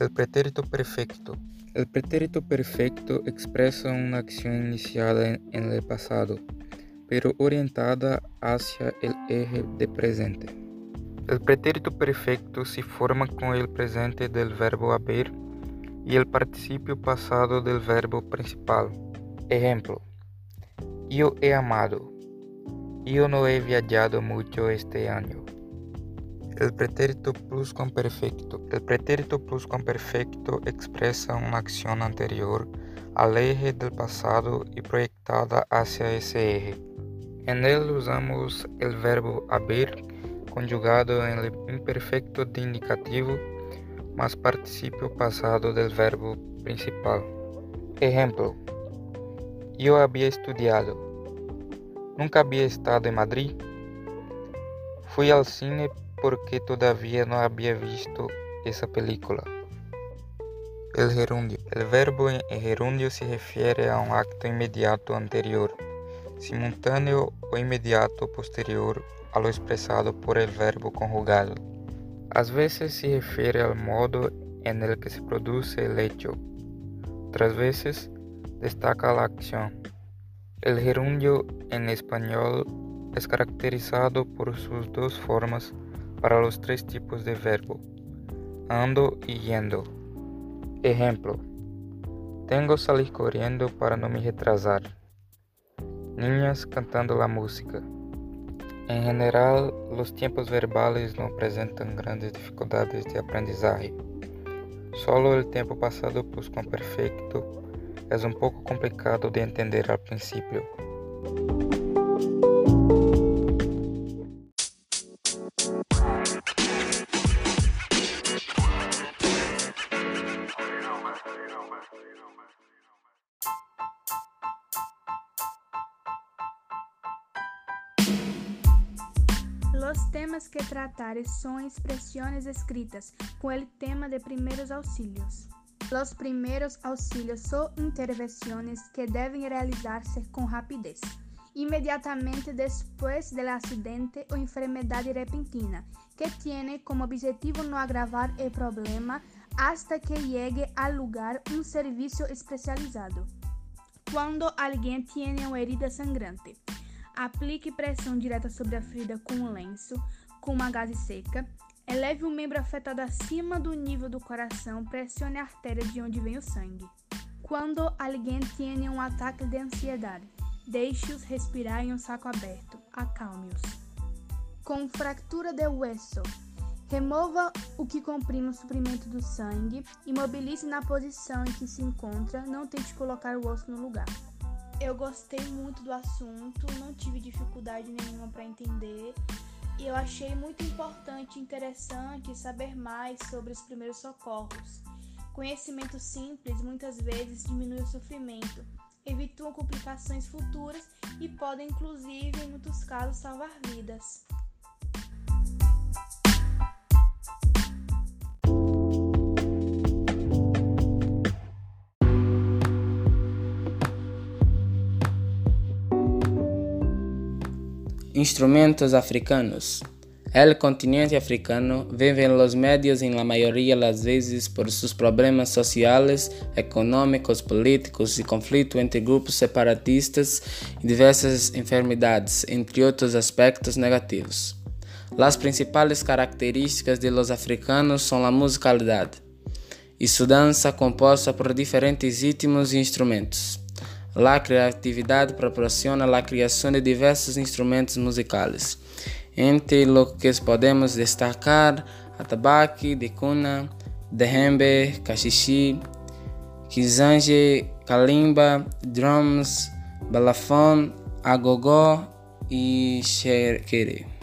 El pretérito perfecto. El pretérito perfecto expresa una acción iniciada en el pasado, pero orientada hacia el eje de presente. El pretérito perfecto se forma con el presente del verbo haber y el participio pasado del verbo principal. Ejemplo: Yo he amado. Yo no he viajado mucho este año. El pretérito pluscuamperfecto. El pretérito pluscuamperfecto expresa una acción anterior al eje del pasado y proyectada hacia ese eje. En él usamos el verbo haber conjugado en el imperfecto de indicativo más participio pasado del verbo principal. Ejemplo: Yo había estudiado. Nunca había estado en Madrid. Fui al cine porque todavía no había visto esa película. El gerundio. El verbo en gerundio se refiere a un acto inmediato anterior, simultáneo o inmediato posterior a lo expresado por el verbo conjugado. Às vezes se refiere al modo en el que se produce el hecho, otras veces destaca la acción. El gerundio en español es caracterizado por sus dos formas para los tres tipos de verbo, ando y yendo. Ejemplo, tengo salir corriendo para no me retrasar. Niñas cantando la música. En general, los tiempos verbales no presentan grandes dificultades de aprendizaje. Solo el tiempo pasado pluscuamperfecto es un poco complicado de entender al principio. Los temas que trataré son expresiones escritas con el tema de primeros auxilios. Los primeros auxilios son intervenciones que deben realizarse con rapidez, inmediatamente después del accidente o enfermedad repentina, que tiene como objetivo no agravar el problema hasta que llegue al lugar un servicio especializado. Cuando alguien tiene una herida sangrante, Aplique pressão direta sobre a ferida com um lenço, com uma gaze seca. Eleve o membro afetado acima do nível do coração, pressione a artéria de onde vem o sangue. Quando alguém tem um ataque de ansiedade, deixe-os respirar em um saco aberto, acalme-os. Com fratura de hueso, remova o que comprime o suprimento do sangue, imobilize na posição em que se encontra, não tente colocar o osso no lugar. Eu gostei muito do assunto, não tive dificuldade nenhuma para entender e eu achei muito importante e interessante saber mais sobre os primeiros socorros. Conhecimento simples muitas vezes diminui o sofrimento, evitam complicações futuras e podem, inclusive, em muitos casos, salvar vidas. Instrumentos africanos. El continente africano vive en los medios en la mayoría de las veces por sus problemas sociales, económicos, políticos y conflicto entre grupos separatistas y diversas enfermedades, entre otros aspectos negativos. Las principales características de los africanos son la musicalidad y su danza compuesta por diferentes ritmos y instrumentos. La criatividade proporciona a criação de diversos instrumentos musicais, entre los que podemos destacar atabaque, decuna, djembe, caxixi, kizange, kalimba, drums, balafon, agogó e xerquere.